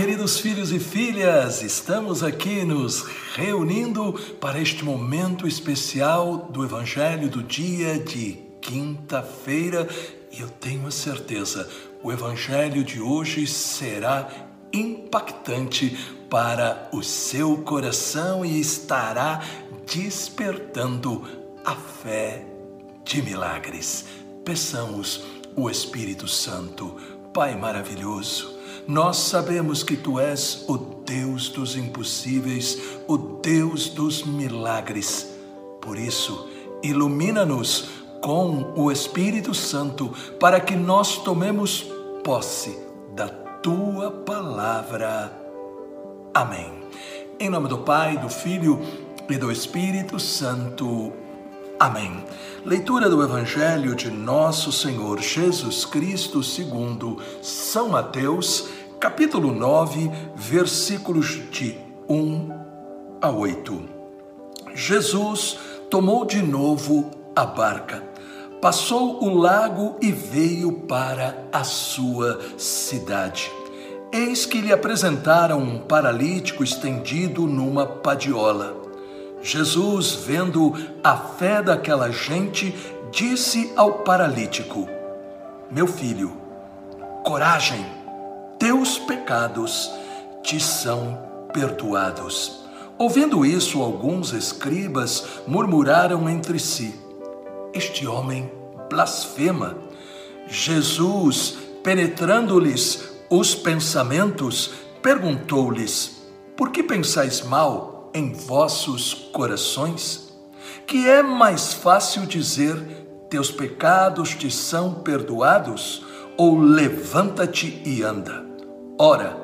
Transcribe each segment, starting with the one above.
queridos filhos e filhas, estamos aqui nos reunindo para este momento especial do Evangelho do dia de quinta-feira e eu tenho a certeza, o Evangelho de hoje será impactante para o seu coração e estará despertando a fé de milagres. Peçamos o Espírito Santo, Pai maravilhoso nós sabemos que tu és o Deus dos impossíveis, o Deus dos milagres. Por isso, ilumina-nos com o Espírito Santo para que nós tomemos posse da tua palavra. Amém. Em nome do Pai, do Filho e do Espírito Santo. Amém. Leitura do Evangelho de Nosso Senhor Jesus Cristo segundo São Mateus, capítulo 9, versículos de 1 a 8. Jesus tomou de novo a barca, passou o lago e veio para a sua cidade. Eis que lhe apresentaram um paralítico estendido numa padiola. Jesus, vendo a fé daquela gente, disse ao paralítico: Meu filho, coragem, teus pecados te são perdoados. Ouvindo isso, alguns escribas murmuraram entre si: Este homem blasfema. Jesus, penetrando-lhes os pensamentos, perguntou-lhes: Por que pensais mal? em vossos corações? Que é mais fácil dizer: teus pecados te são perdoados, ou levanta-te e anda? Ora,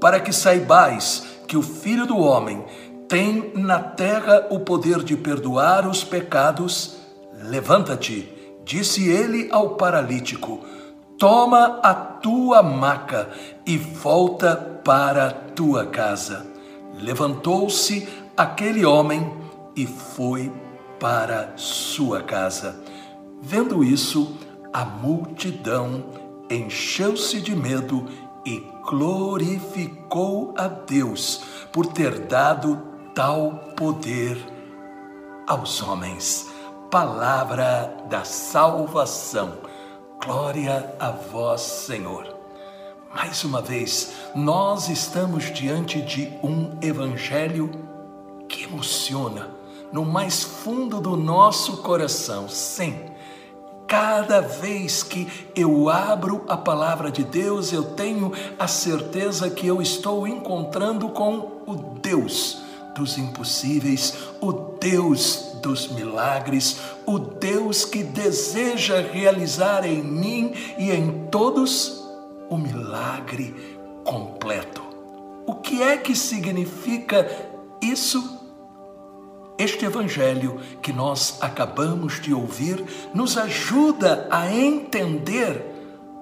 para que saibais que o Filho do Homem tem na terra o poder de perdoar os pecados, levanta-te, disse ele ao paralítico, toma a tua maca e volta para tua casa. Levantou-se aquele homem e foi para sua casa. Vendo isso, a multidão encheu-se de medo e glorificou a Deus por ter dado tal poder aos homens. Palavra da salvação. Glória a vós, Senhor. Mais uma vez, nós estamos diante de um evangelho que emociona no mais fundo do nosso coração. Sim, cada vez que eu abro a palavra de Deus, eu tenho a certeza que eu estou encontrando com o Deus dos impossíveis, o Deus dos milagres, o Deus que deseja realizar em mim e em todos o milagre completo. O que é que significa isso? Este evangelho que nós acabamos de ouvir nos ajuda a entender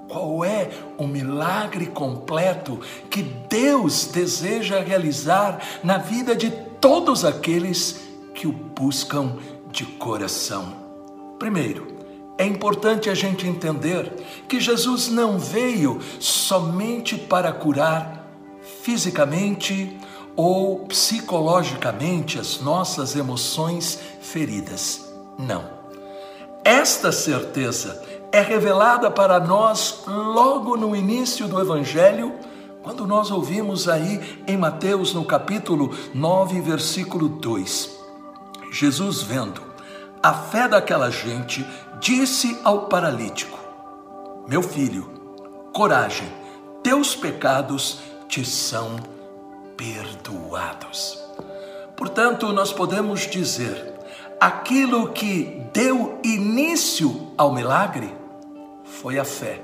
qual é o milagre completo que Deus deseja realizar na vida de todos aqueles que o buscam de coração. Primeiro, é importante a gente entender que Jesus não veio somente para curar fisicamente ou psicologicamente as nossas emoções feridas. Não. Esta certeza é revelada para nós logo no início do Evangelho, quando nós ouvimos aí em Mateus, no capítulo 9, versículo 2. Jesus, vendo a fé daquela gente, disse ao paralítico: Meu filho, coragem, teus pecados te são perdoados. Portanto, nós podemos dizer: aquilo que deu início ao milagre foi a fé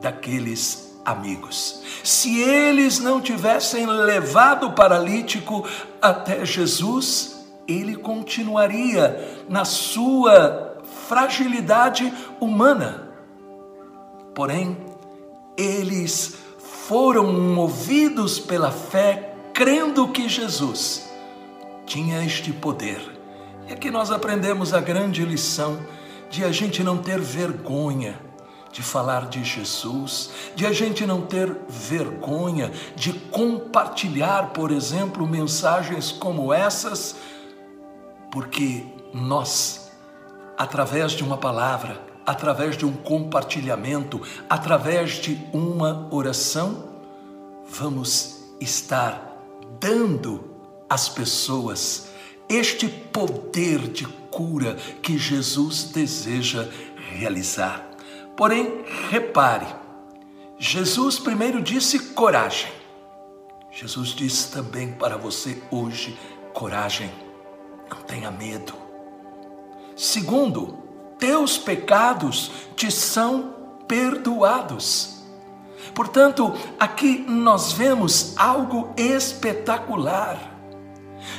daqueles amigos. Se eles não tivessem levado o paralítico até Jesus, ele continuaria na sua fragilidade humana. Porém, eles foram movidos pela fé, crendo que Jesus tinha este poder. E aqui nós aprendemos a grande lição de a gente não ter vergonha de falar de Jesus, de a gente não ter vergonha de compartilhar, por exemplo, mensagens como essas, porque nós, através de uma palavra, através de um compartilhamento, através de uma oração, vamos estar dando às pessoas este poder de cura que Jesus deseja realizar. Porém, repare, Jesus primeiro disse coragem. Jesus disse também para você hoje coragem, não tenha medo. Segundo, teus pecados te são perdoados. Portanto, aqui nós vemos algo espetacular.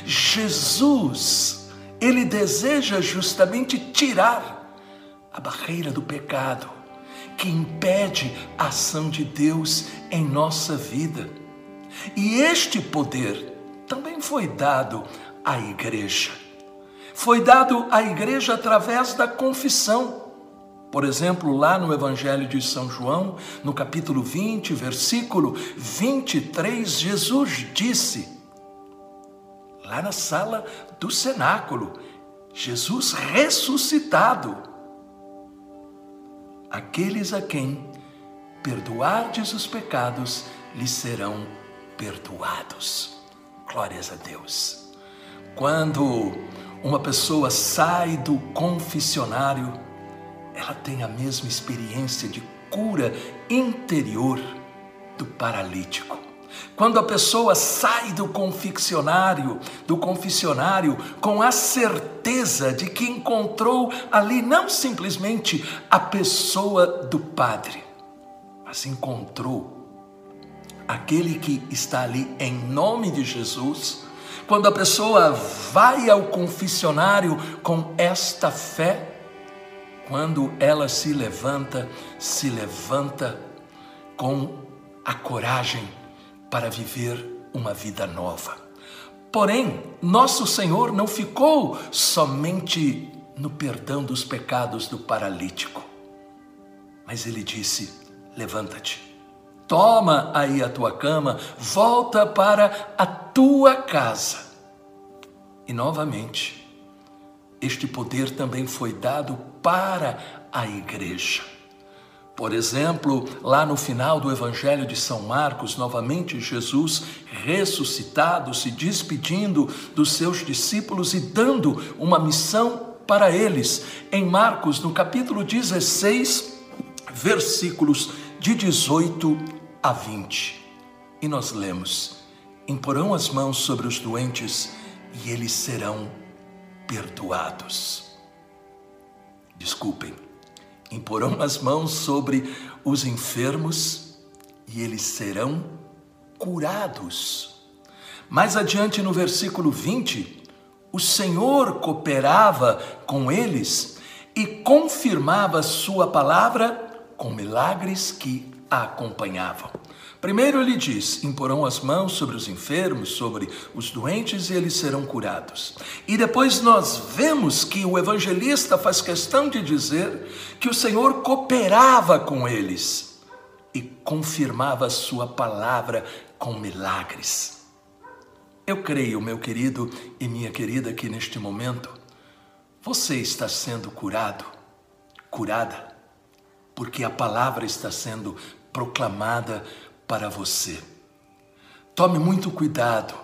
Jesus, ele deseja justamente tirar a barreira do pecado que impede a ação de Deus em nossa vida. E este poder também foi dado à igreja. Foi dado à igreja através da confissão. Por exemplo, lá no Evangelho de São João, no capítulo 20, versículo 23, Jesus disse: lá na sala do cenáculo, Jesus ressuscitado. Aqueles a quem perdoardes os pecados lhes serão perdoados. Glórias a Deus. Quando uma pessoa sai do confessionário, ela tem a mesma experiência de cura interior do paralítico. Quando a pessoa sai do confeccionário, do confessionário, com a certeza de que encontrou ali não simplesmente a pessoa do padre, mas encontrou aquele que está ali em nome de Jesus. Quando a pessoa vai ao confessionário com esta fé, quando ela se levanta, se levanta com a coragem para viver uma vida nova. Porém, nosso Senhor não ficou somente no perdão dos pecados do paralítico, mas ele disse: Levanta-te, toma aí a tua cama, volta para a tua casa. E novamente, este poder também foi dado para a igreja. Por exemplo, lá no final do Evangelho de São Marcos, novamente Jesus ressuscitado, se despedindo dos seus discípulos e dando uma missão para eles. Em Marcos, no capítulo 16, versículos de 18 a 20. E nós lemos: Imporão as mãos sobre os doentes e eles serão perdoados. Desculpem imporão as mãos sobre os enfermos e eles serão curados. Mais adiante no versículo 20, o Senhor cooperava com eles e confirmava sua palavra com milagres que a acompanhavam. Primeiro ele diz: imporão as mãos sobre os enfermos, sobre os doentes e eles serão curados. E depois nós vemos que o evangelista faz questão de dizer que o Senhor cooperava com eles e confirmava a sua palavra com milagres. Eu creio, meu querido e minha querida, que neste momento você está sendo curado, curada, porque a palavra está sendo proclamada para você. Tome muito cuidado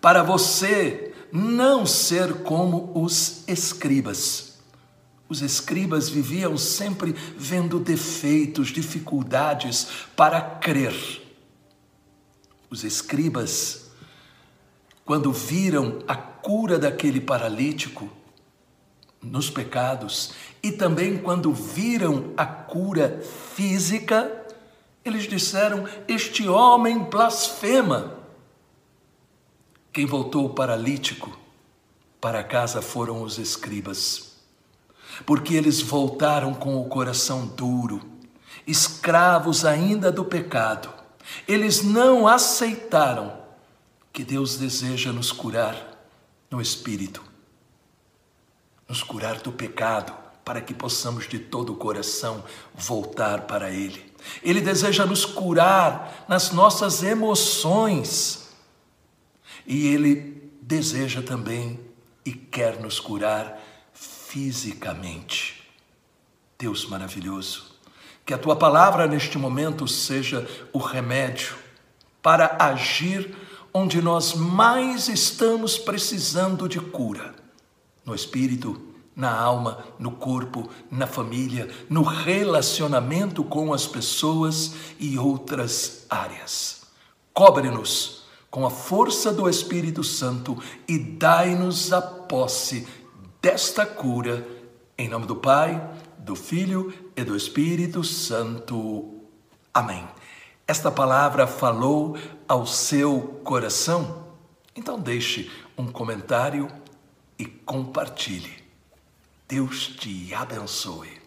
para você não ser como os escribas. Os escribas viviam sempre vendo defeitos, dificuldades para crer. Os escribas, quando viram a cura daquele paralítico nos pecados e também quando viram a cura física, eles disseram: Este homem blasfema. Quem voltou paralítico para casa foram os escribas, porque eles voltaram com o coração duro, escravos ainda do pecado. Eles não aceitaram que Deus deseja nos curar no espírito, nos curar do pecado, para que possamos de todo o coração voltar para Ele. Ele deseja nos curar nas nossas emoções e Ele deseja também e quer nos curar fisicamente. Deus maravilhoso, que a tua palavra neste momento seja o remédio para agir onde nós mais estamos precisando de cura no espírito, na alma, no corpo, na família, no relacionamento com as pessoas e outras áreas. Cobre-nos com a força do Espírito Santo e dai-nos a posse desta cura, em nome do Pai, do Filho e do Espírito Santo. Amém. Esta palavra falou ao seu coração? Então deixe um comentário e compartilhe. Deus te abençoe.